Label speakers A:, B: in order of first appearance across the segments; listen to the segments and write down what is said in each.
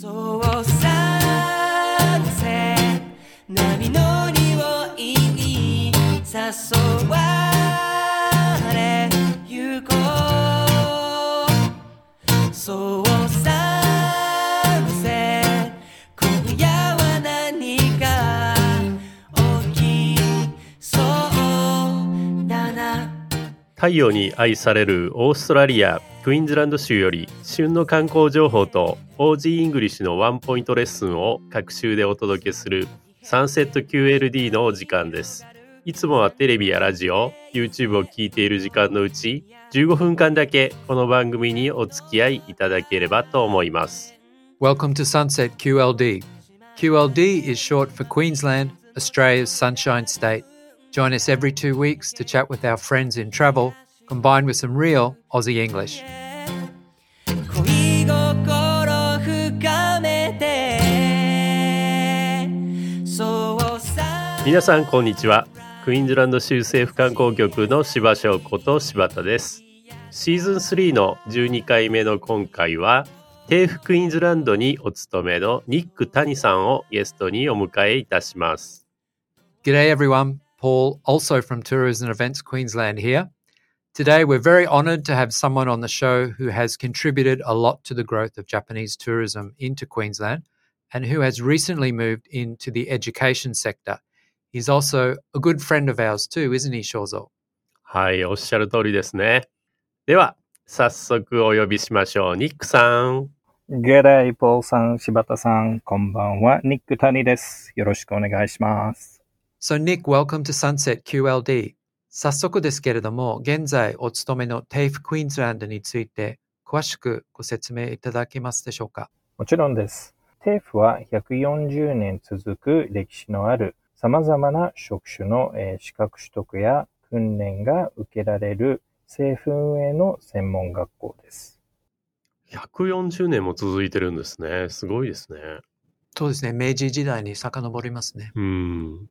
A: そうさせ波の匂いに誘われゆこう。
B: 太陽に愛されるオーストラリアクイーンズランド州より旬の観光情報と OG イングリッシュのワンポイントレッスンを隔週でお届けするサンセット QLD のお時間です。いつもはテレビやラジオ、YouTube を聞いている時間のうち15分間だけこの番組にお付き合いいただければと思います。
C: Welcome to Sunset QLD. QLD is short for Queensland, Australia's Sunshine State. Join us every two weeks to chat with our friends in travel, combined with some real Aussie English.
A: 恋心深めてそうさ
B: 皆さんこんにちは。クイーンズランド州政府観光局の柴翔子と柴田です。シーズン3の12回目の今回は、テーフクイーンズランドにお勤めのニック・タニさんをゲストにお迎えいたします。
C: G'day, everyone. Paul, also from Tours and Events Queensland here. Today, we're very honoured to have someone on the show who has contributed a lot to the growth of Japanese tourism into Queensland and who has recently moved into the education sector. He's also a good friend of ours too, isn't he, Shozo?
B: はい、おっしゃる通りですね。では、早速お呼びしましょう。ニックさん。
D: ゲライポールさん、柴田さん、こんばんは。ニック・タニです。よろしくお願いします。
C: So, Nick, welcome to Sunset QLD. 早速ですけれども、現在お勤めの TAFE クイーンズランドについて詳しくご説明いただけますでしょうか？
D: もちろんです。テーフは140年続く歴史のある様々な職種の、えー資格取得や訓練が受けられる政府運営の専門学校です。
B: 140年も続いてるんですね。すごいですね。
C: そうですね、明治時代に遡りますね。
B: うん。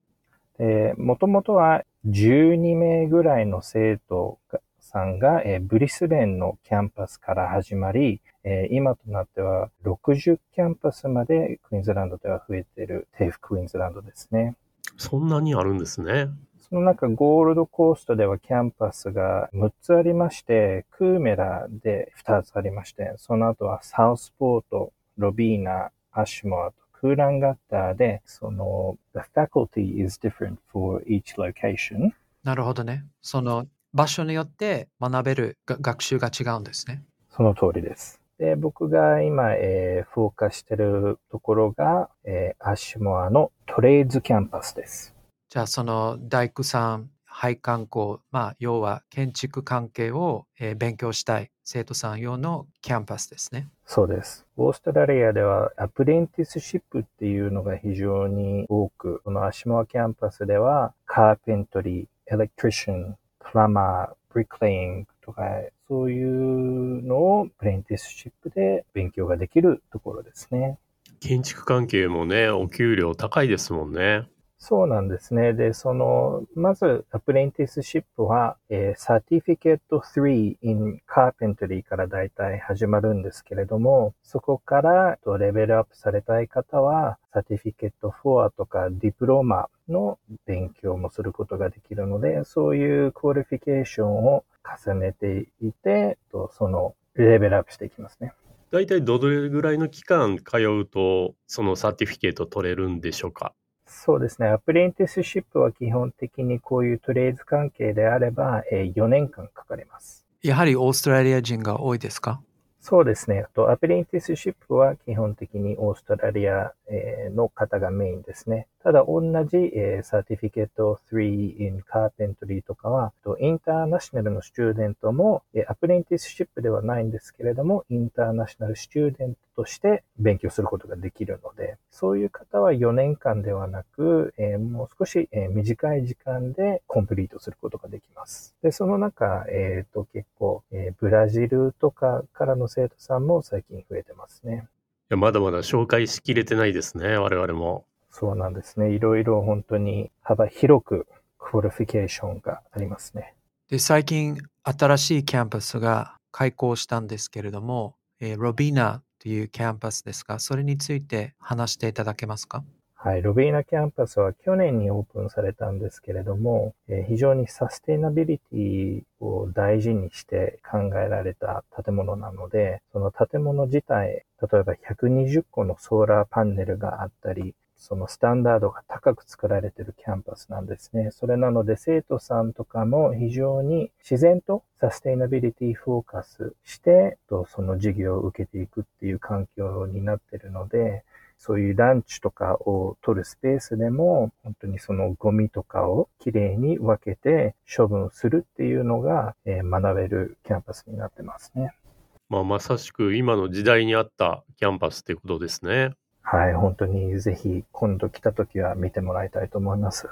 D: で、もともとは12名ぐらいの生徒さんが、えーブリスベンのキャンパスから始まり、えー今となっては60キャンパスまでクイーンズランドでは増えている TAFE クイーンズランドですね。
B: そんなにあるんですね。
D: その中、ゴールドコーストではキャンパスが6つありまして、クーメラで2つありまして、その後はサウスポート、ロビーナ、アッシュモアとクーランガッターで、その、the faculty is different for each location.
C: なるほどね。その場所によって学べるが学習が違うんですね。
D: その通りです。で、僕が今、えー、フォーカスしてるところが、えーアッシュモアの trades キャンパスです。
C: じゃあその大工さん、配管工、まあ要は建築関係を、えー勉強したい生徒さん用のキャンパスですね。
D: そうです。オーストラリアでは apprenticeship っていうのが非常に多く、このアッシュモアキャンパスでは carpentry、electrician、plumber、bricklaying とか、そういうのを apprenticeship で勉強ができるところですね。
B: 建築関係もね、お給料高いですもんね。
D: そうなんですね。で、その、まず、 apprenticeship は、えー、Certificate 3 in Carpentry からだいたい始まるんですけれども、そこからとレベルアップされたい方は、Certificate 4とかディプロマの勉強もすることができるので、そういう qualification を重ねていて、とその、レベルアップしていきますね。
B: 大体どれぐらいの期間通うと、その certificate 取れるんでしょうか？
D: そうですね。 apprenticeship は基本的にこういう trades 関係であれば、えー4年間かかります。
C: やはりオーストラリア人が多いですか？
D: そうですね。と apprenticeship は基本的にオーストラリアえーの方がメインですね。ただ同じえーサーティフィケート3 in Carpentry とかは、インターナショナルのスチューデントもえアプレンティスシップではないんですけれども、インターナショナルスチューデントとして勉強することができるので、そういう方は4年間ではなく、えもう少しえ短い時間でコンプリートすることができます。で、その中、えっ、と、結構、えブラジルとかからの生徒さんも最近増えてますね。
B: いやまだまだ紹介しきれてないですね、我々も。
D: そうなんですね。いろいろ本当に幅広くqualification がありますね。
C: で、最近新しいキャンパスが開校したんですけれども、えーロビーナっというキャンパスですが、それについて話していただけますか？
D: はい、ロビーナキャンパスは去年にオープンされたんですけれども、えー非常にサステイナビリティを大事にして考えられた建物なので、その建物自体、例えば120個のソーラーパネルがあったり、そのスタンダードが高く作られてるキャンパスなんですね。それなので生徒さんとかも非常に自然とサステイナビリティフォーカスして、とその授業を受けていくっていう環境になってるので、そういうランチとかを取るスペースでも、本当にそのゴミとかをきれいに分けて処分するっていうのが、え学べるキャンパスになってますね。
B: まあ、まさしく今の時代に合ったキャンパスっていうことですね。
D: はい、本当にぜひ今度来た時は見てもらいたいと思います。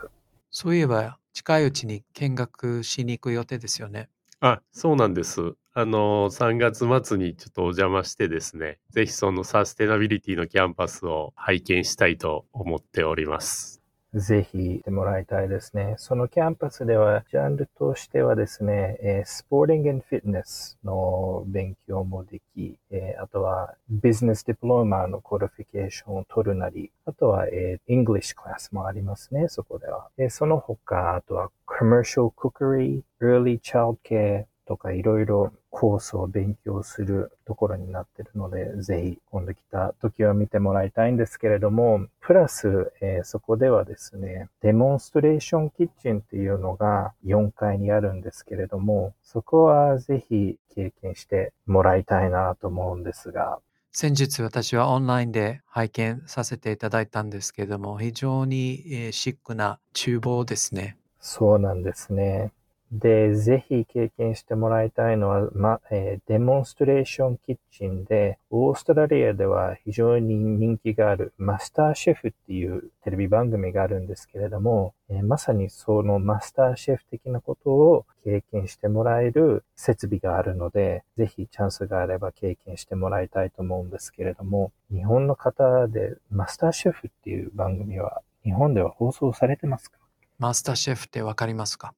C: そういえば、近いうちに見学しに行く予定ですよね。
B: あ、そうなんです。あの、3月末にちょっとお邪魔してですね、ぜひそのサステナビリティのキャンパスを拝見したいと思っております。
D: ぜひ行ってもらいたいですね。そのキャンパスでは、ジャンルとしてはですね、えー Sport and Fitness の勉強もでき、えーあとは Business Diploma の qualification を取るなり、あとは、えー、English クラスもありますね、そこでは。でその他、あとは Commercial Cookery、Early Child Care とかいろいろコースを勉強するところになっているので、ぜひ今度来た時は見てもらいたいんですけれども、プラス、えーそこではですね、デモンストレーションキッチンっていうのが4階にあるんですけれども、そこはぜひ経験してもらいたいなと思うんですが、
C: 先日私はオンラインで拝見させていただいたんですけれども、非常にえーシックな厨房ですね。
D: そうなんですね。で、ぜひ経験してもらいたいのは、ま、えーデモンストレーションキッチンで、オーストラリアでは非常に人気があるマスターシェフっていうテレビ番組があるんですけれども、えーまさにそのマスターシェフ的なことを経験してもらえる設備があるので、ぜひチャンスがあれば経験してもらいたいと思うんですけれども、日本の方でマスターシェフっていう番組は日本では放送されてますか？
C: マスターシェフってわかりますか？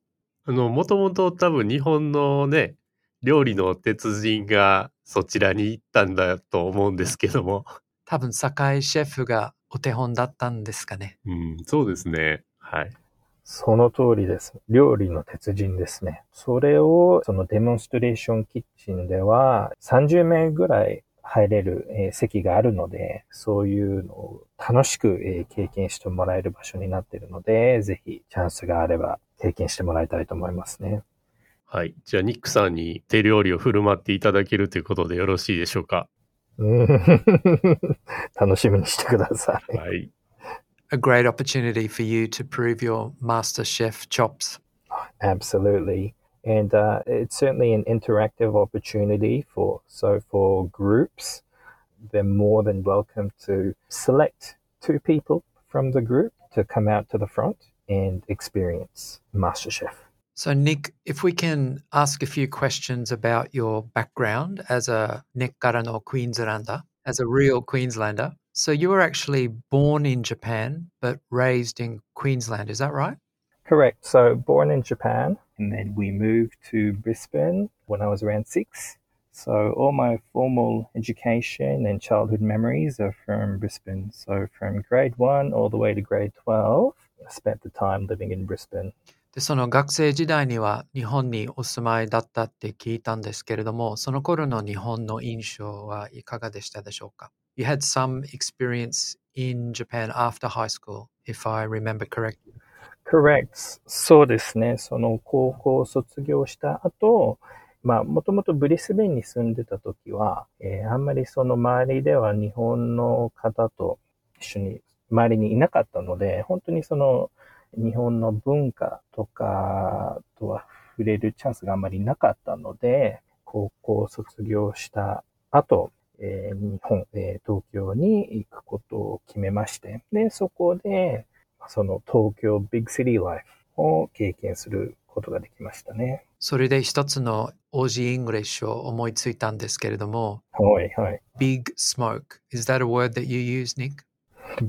B: あの、もともと多分日本のね、料理の鉄人がそちらに行ったんだと思うんですけども。
C: 多分、酒井シェフがお手本だったんですかね。
B: うん、そうですね。はい。
D: その通りです。料理の鉄人ですね。それを、そのデモンストレーションキッチンでは、30名ぐらい入れる、えー席があるので、そういうのを楽しく、えー経験してもらえる場所になっているので、ぜひチャンスがあれば経験してもらいたいと思いますね。
B: はい。じゃあ、ニックさんに手料理を振る舞っていただけるということでよろしいでしょうか。
D: うん楽しみにしてください。
B: はい。
C: A great opportunity for you to prove your master chef chops.
D: Absolutely. And uh, it's certainly an interactive opportunity for so for groups, they're more than welcome to select two people from the group to come out to the front and experience MasterChef.
C: So, Nick, if we can ask a few questions about your background as a Nekkarano Queenslander, as a real Queenslander. So, you were actually born in Japan but raised in Queensland, is that right?
D: Correct. So born in Japan, and then we moved to Brisbane when I was around six. So all my formal education and childhood memories are from Brisbane. So from grade one all the way to grade 12, I spent the time living in Brisbane.
C: で、その学生時代には日本にお住まいだったって聞いたんですけれども、その頃の日本の印象はいかがでしたでしょうか ?You had some experience in Japan after high school, if I remember correctly.
D: Correct. そうですね。その高校を卒業した後、まあ、もともとブリスベンに住んでた時は、えーあんまりその周りでは日本の方と一緒に周りにいなかったので、本当にその日本の文化とかとは触れるチャンスがあんまりなかったので、高校を卒業した後、えー日本、えー東京に行くことを決めまして、で、そこで、その東京ビッグシティライフを経験することができましたね。
C: それで一つの OG English を思いついたんですけれども、
D: はいはい。
C: Big Smoke. Is that a word that you use, Nick?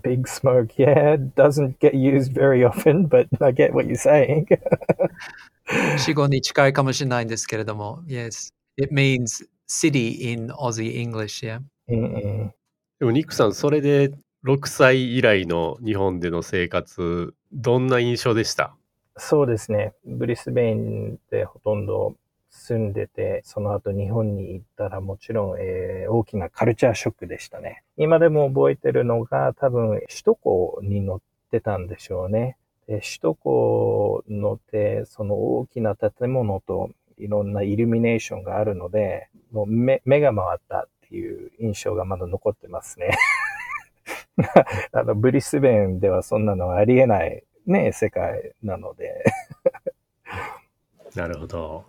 D: Big smoke, yeah, doesn't get used very often, but I get what you're saying.
C: 死語に近いかもしれないんですけれども、Yes. It means city in Aussie English, yeah.
D: うんうん。
B: でもニックさん、それで6歳以来の日本での生活、どんな印象でした
D: そうですね。ブリスベインでほとんど住んでて、その後日本に行ったらもちろん、えー大きなカルチャーショックでしたね。今でも覚えてるのが多分首都高に乗ってたんでしょうね。で首都高乗って、その大きな建物といろんなイルミネーションがあるので、もう目目が回ったっていう印象がまだ残ってますね。あの、ブリスベンではそんなのありえないね、世界なので。
B: なるほど。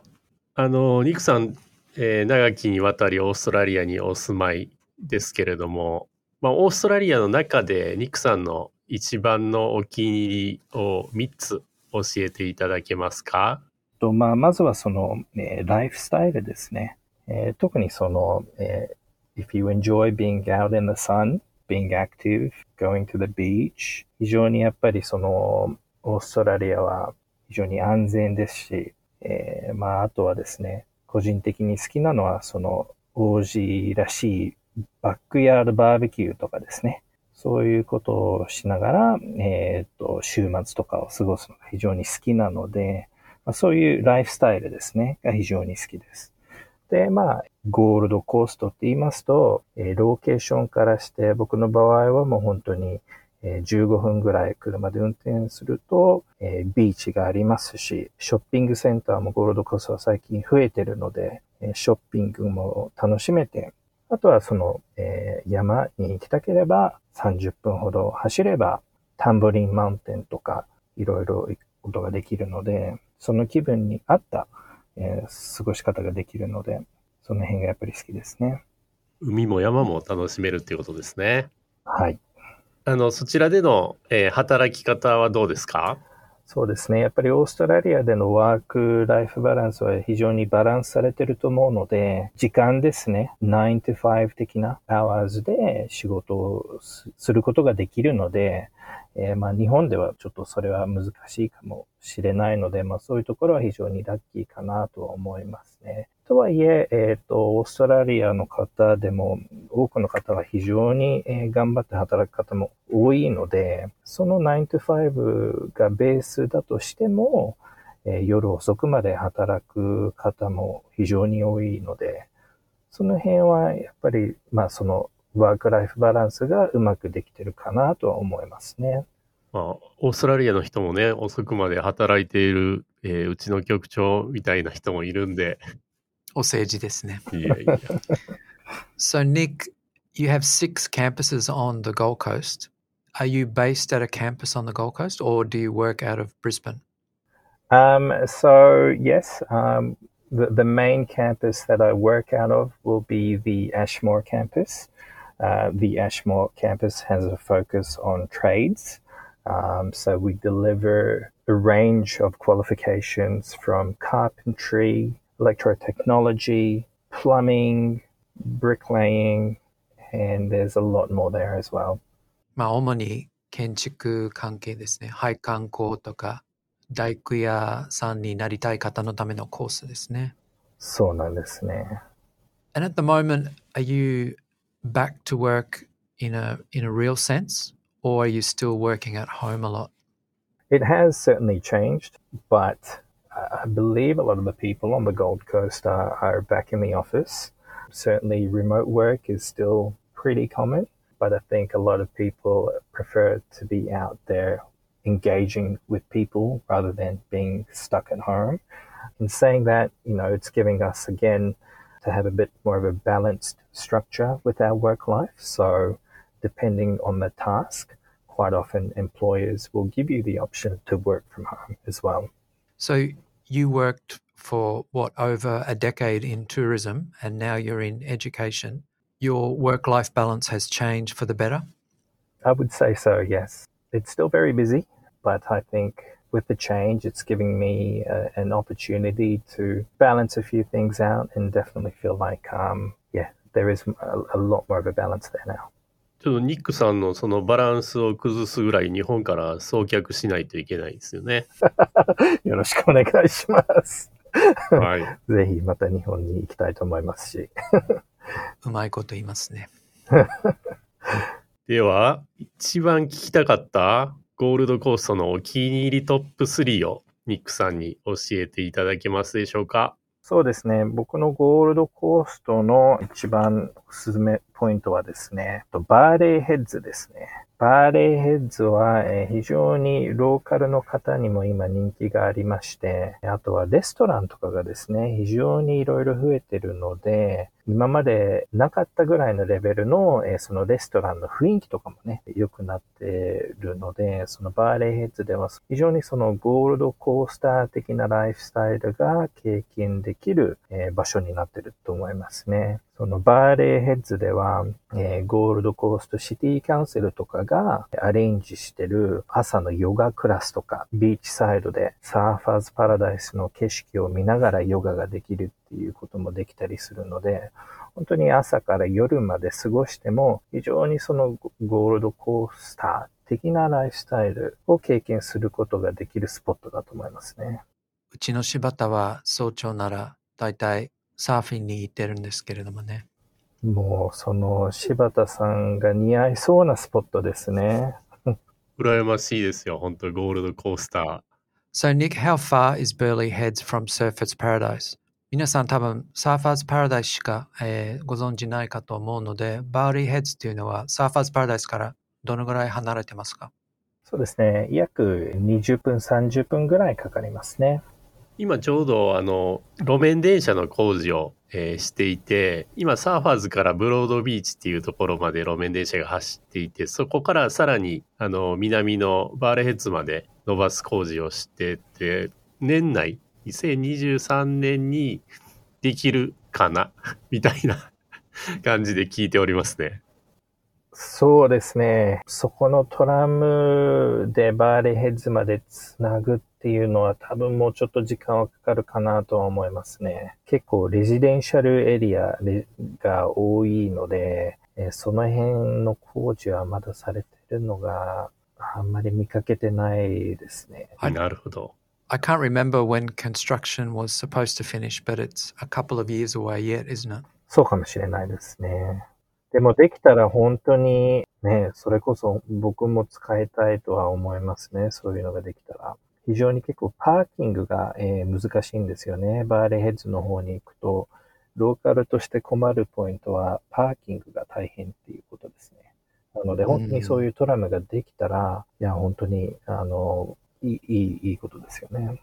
B: あの、ニクさん、えー長きにわたりオーストラリアにお住まいですけれども、まあ、オーストラリアの中でニクさんの一番のお気に入りを3つ教えていただけますか？
D: と、まあ、まずはその、えーライフスタイルですね。えー特にその、えー if you enjoy being out in the sun, being active, going to the beach, 非常にやっぱりその、オーストラリアは非常に安全ですし、えーまあ、あとはですね、個人的に好きなのは、その、王子らしいバックヤードバーベキューとかですね。そういうことをしながら、えっ、と、週末とかを過ごすのが非常に好きなので、まあ、そういうライフスタイルですね、が非常に好きです。で、まあ、ゴールドコーストって言いますと、えーローケーションからして、僕の場合はもう本当に、えー15分ぐらい車で運転すると、えービーチがありますし、ショッピングセンターもゴールドコーストは最近増えてるので、えーショッピングも楽しめて、あとはその、えー山に行きたければ30分ほど走ればタンボリンマウンテンとかいろいろ行くことができるので、その気分に合った、えー過ごし方ができるので、その辺がやっぱり好きですね。
B: 海も山も楽しめるっていうことですね。
D: はい。
B: あの、そちらでの、えー働き方はどうですか？
D: そうですね。やっぱりオーストラリアでのワークライフバランスは非常にバランスされてると思うので、時間ですね。9 to 5的な hours で仕事をすすることができるので、えーまあ日本ではちょっとそれは難しいかもしれないので、まあそういうところは非常にラッキーかなとは思いますね。とはいえ、えっ、と、オーストラリアの方でも、多くの方は非常に、えー頑張って働く方も多いので、その9 to 5がベースだとしても、えー夜遅くまで働く方も非常に多いので、その辺はやっぱり、まあそのワークライフバランスがうまくできてるかなとは思いますね。
B: まあ、オーストラリアの人もね、遅くまで働いている、えーうちの局長みたいな人もいるんで、
C: お世辞ですね。
B: いやいや。
C: So, Nick, you have six campuses on the Gold Coast. Are you based at a campus on the Gold Coast or do you work out of Brisbane?
D: Um, so yes, um, the, the main campus that I work out of will be the Ashmore campus. Uh, the Ashmore campus has a focus on trades. Um, so we deliver a range of qualifications from carpentry, electrotechnology, plumbing, bricklaying, and there's a lot more there as well.
C: まあ、主に建築関係ですね。配管工とか、大工屋さんになりたい方のためのコースですね。
D: そうなんですね。
C: And at the moment, are you back to work in a in a real sense, or are you still working at home a lot?
D: It has certainly changed, but I believe a lot of the people on the Gold Coast are, are back in the office. Certainly, remote work is still pretty common, but I think a lot of people prefer to be out there engaging with people rather than being stuck at home. In saying that, you know, it's giving us again to have a bit more of a balanced structure with our work life. So, depending on the task, quite often employers will give you the option to work from home as well.
C: So you worked for what over a decade in tourism, and now you're in education. Your work-life balance has changed for the better.
D: I would say so, yes. It's still very busy, but I think with the change, it's giving me uh, an opportunity to balance a few things out and definitely feel like, um, yeah, there is a, a lot more of a balance there now.
B: ちょっとニックさんのそのバランスを崩すぐらい日本から送客しないといけないですよね。
D: よろしくお願いします。
B: はい。
D: ぜひまた日本に行きたいと思いますし。
C: うまいこと言いますね。
B: では、一番聞きたかったゴールドコーストのお気に入りトップ3をニックさんに教えていただけますでしょうか？
D: そうですね。僕のゴールドコーストの一番おすすめポイントはですね、バーレーヘッズですね。バーレーヘッズは非常にローカルの方にも今人気がありまして、あとはレストランとかがですね、非常にいろいろ増えてるので、今までなかったぐらいのレベルの、えそのレストランの雰囲気とかもね、良くなってるので、そのバーレーヘッズでは非常にそのゴールドコースター的なライフスタイルが経験できる、え場所になってると思いますね。そのバーレーヘッズでは、えー、ゴールドコーストシティキャンセルとかがアレンジしてる朝のヨガクラスとか、ビーチサイドでサーファーズパラダイスの景色を見ながらヨガができるっていうこともできたりするので、本当に朝から夜まで過ごしても、非常にそのゴールドコースター的なライフスタイルを経験することができるスポットだと思いますね。
C: うちの柴田は早朝なら大体サーフィンに行ってるんですけれどもね。
D: もうその柴田さんが似合いそうなスポットですね。
B: 羨ましいですよ、本当ゴールドコースター。
C: So Nick, how far is Burley Heads from Surfers Paradise? 皆さん多分サーファーズパラダイスしか、えー、ご存知ないかと思うので、バーリーヘッズというのはサーファーズパラダイスからどのぐらい離れてますか？
D: そうですね。約20分、30分ぐらいかかりますね。
B: 今ちょうどあの路面電車の工事を、えー、していて、今サーファーズからブロードビーチっていうところまで路面電車が走っていて、そこからさらにあの南のバーレヘッズまで伸ばす工事をしてて、年内2023年にできるかな？みたいな感じで聞いておりますね。
D: そうですね。そこのトラムでバーレヘッズまでつなぐっていうのは多分もうちょっと時間はかかるかなとは思いますね。結構レジデンシャルエリアが多いので、その辺の工事はまだされてるのがあんまり見かけてないですね。
B: はい、なるほど。
C: I can't remember when construction was supposed to finish, but it's a couple of years away yet, isn't it?
D: そうかもしれないですね。でもできたら本当にね、それこそ僕も使いたいとは思いますね。そういうのができたら。非常に結構パーキングが、えー、難しいんですよね。バーレヘッズの方に行くと、ローカルとして困るポイントはパーキングが大変っていうことですね。なので本当にそういうトラムができたら、いや本当にあのいい、いい、いいことですよね。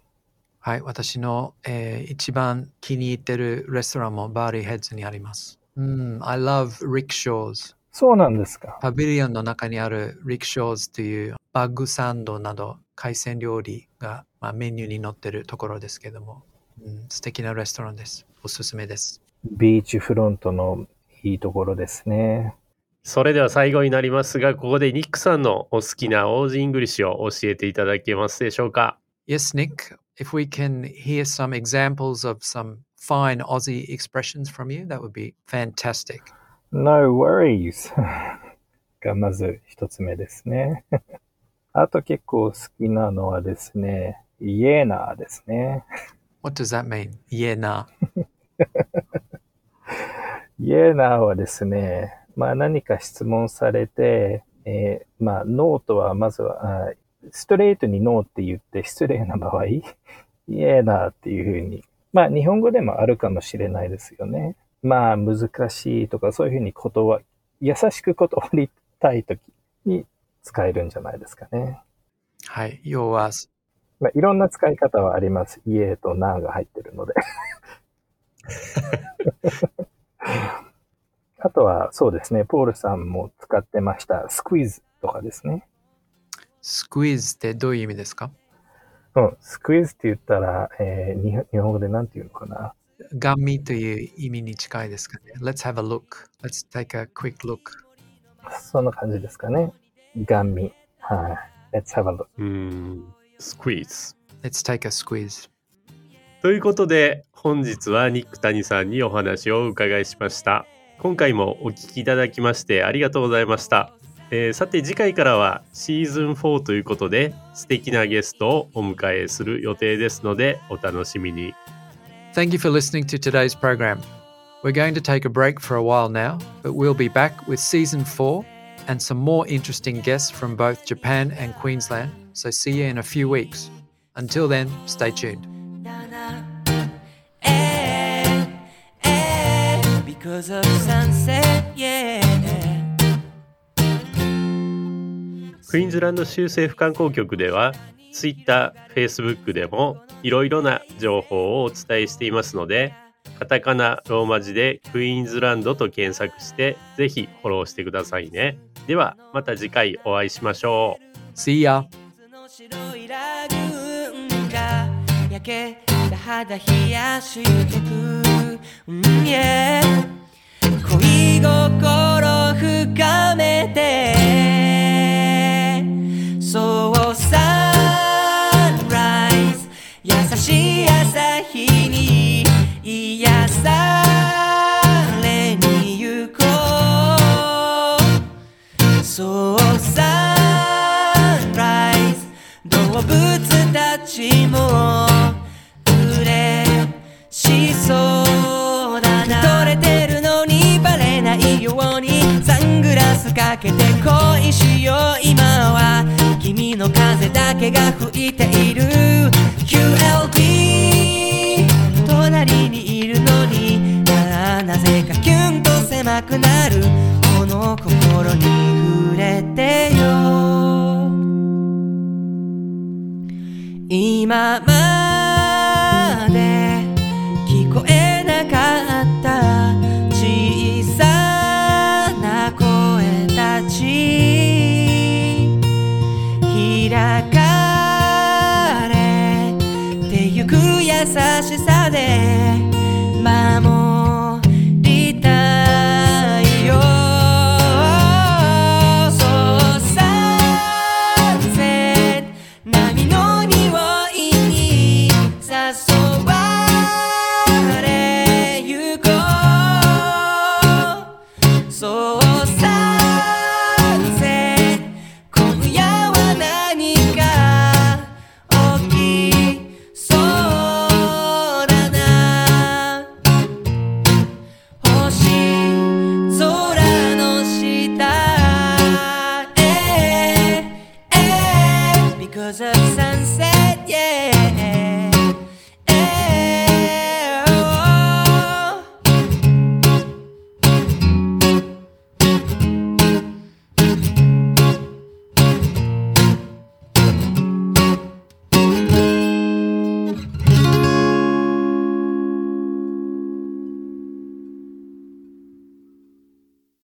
C: はい、私の、えー、一番気に入ってるレストランもバーリーヘッズにあります。うん、I love Rick Shores.
D: そうなんですか。
C: パビリオンの中にある rickshaws というバッグサンドなど海鮮料理が、まあ、メニューに載ってるところですけども、うん、素敵なレストランです。おすすめです。
D: ビーチフロントのいいところですね。
B: それでは最後になりますが、ここでニックさんのお好きなオージーイングリッシュを教えていただけますでしょうか
C: ？Yes, Nick. If we can hear some examples of some fine Aussie expressions from you, that would be fantastic.
D: No worries. がまず一つ目ですね。あと結構好きなのはですね、イエーナーですね。
C: What does that mean? イエーナー。
D: イエーナーはですね、まあ何か質問されて、えー、まあノーとはまずは、ストレートにノーって言って失礼な場合、イエーナーっていうふうに、まあ日本語でもあるかもしれないですよね。まあ難しいとかそういうふうに断、優しく断りたいときに使えるんじゃないですかね。
C: はい。要は、
D: まあ、いろんな使い方はあります。イエーとナーが入ってるので。あとは、そうですね、ポールさんも使ってました、スクイーズとかですね。
C: スクイーズってどういう意味ですか？
D: うん、スクイーズって言ったら、えー、日本語で何て言うのかな？
C: ガンミという意味に近いですかね。Let's have a look. Let's take a quick look.
D: そんな感じですかね。ガンミ。はい。Let's have a look.
B: うん、スクイーズ。
C: Let's take a squeeze.
B: ということで、本日はニック谷さんにお話をお伺いしました。今回もお聞きいただきましてありがとうございました。えー、さて次回からはシーズン4ということで素敵なゲストをお迎えする予定ですのでお楽しみに。
C: Thank you for listening to today's program. We're going to take a break for a while now, but we'll be back with season 4 and some more interesting guests from both Japan and Queensland. So see you in a few weeks. Until then, stay tuned.
A: Eh, eh, because of sunset, yeah.
B: クイーンズランド州政府観光局では Twitter、Facebook でもいろいろな情報をお伝えしていますのでカタカナ、ローマ字でクイーンズランドと検索してぜひフォローしてくださいね。ではまた次回お会いしましょう。
C: See ya!
A: 肌冷やしてく、うん、yeah 恋心深めてそ風が吹いている。QLB 隣にいるのにああなぜかキュンと狭くなる。この心に触れてよ。今ま